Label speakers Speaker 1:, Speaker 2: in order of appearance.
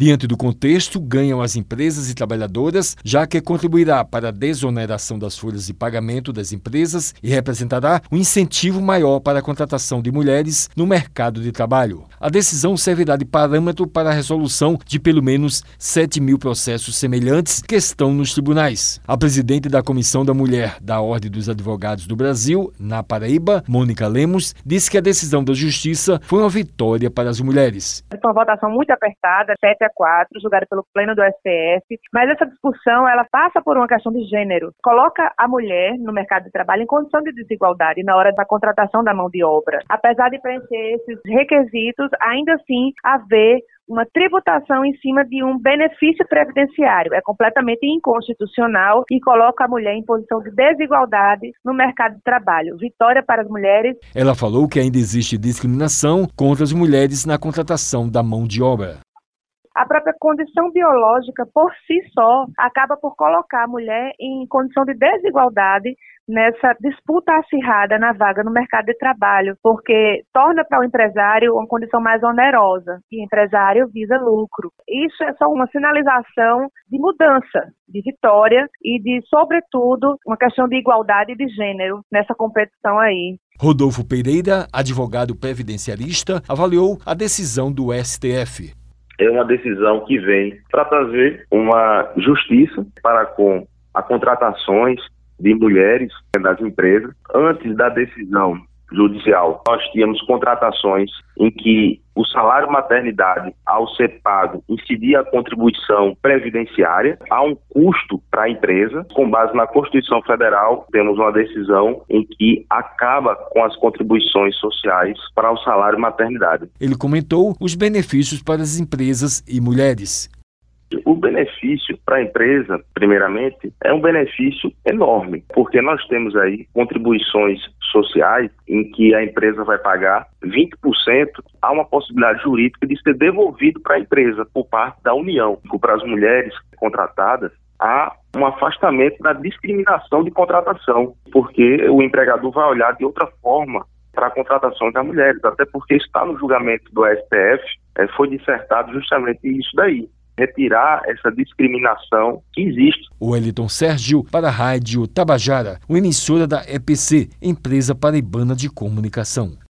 Speaker 1: Diante do contexto, ganham as empresas e trabalhadoras, já que contribuirá para a desoneração das folhas de pagamento das empresas e representará um incentivo maior para a contratação de mulheres no mercado de trabalho. A decisão servirá de parâmetro para a resolução de pelo menos 7 mil processos semelhantes que estão nos tribunais. A presidente da Comissão da Mulher da Ordem dos Advogados do Brasil, na Paraíba, Mônica Lemos, disse que a decisão da Justiça foi uma vitória para as mulheres.
Speaker 2: Foi uma votação muito apertada, 7 a 4, julgada pelo Pleno do STF, mas essa discussão ela passa por uma questão de gênero. Coloca a mulher no mercado de trabalho em condição de desigualdade na hora da contratação da mão de obra. Apesar de preencher esses requisitos, ainda assim haver uma tributação em cima de um benefício previdenciário. É completamente inconstitucional e coloca a mulher em posição de desigualdade no mercado de trabalho. Vitória para as mulheres.
Speaker 1: Ela falou que ainda existe discriminação contra as mulheres na contratação da mão de obra
Speaker 2: a própria condição biológica por si só acaba por colocar a mulher em condição de desigualdade nessa disputa acirrada na vaga no mercado de trabalho, porque torna para o empresário uma condição mais onerosa e o empresário visa lucro. Isso é só uma sinalização de mudança, de vitória e de, sobretudo, uma questão de igualdade de gênero nessa competição aí.
Speaker 1: Rodolfo Pereira, advogado previdenciarista, avaliou a decisão do STF
Speaker 3: é uma decisão que vem para trazer uma justiça para com as contratações de mulheres das empresas. Antes da decisão judicial, nós tínhamos contratações em que o salário maternidade, ao ser pago, incidia a contribuição previdenciária, há um custo para a empresa. Com base na Constituição Federal, temos uma decisão em que acaba com as contribuições sociais para o salário maternidade.
Speaker 1: Ele comentou os benefícios para as empresas e mulheres.
Speaker 3: O benefício para a empresa, primeiramente, é um benefício enorme, porque nós temos aí contribuições sociais em que a empresa vai pagar 20%, há uma possibilidade jurídica de ser devolvido para a empresa por parte da União. Para as mulheres contratadas, há um afastamento da discriminação de contratação, porque o empregador vai olhar de outra forma para a contratação das mulheres, até porque está no julgamento do STF, é, foi dissertado justamente isso daí retirar essa discriminação que existe.
Speaker 1: O Wellington Sérgio para a Rádio Tabajara, uma emissora da EPC, Empresa Paraibana de Comunicação.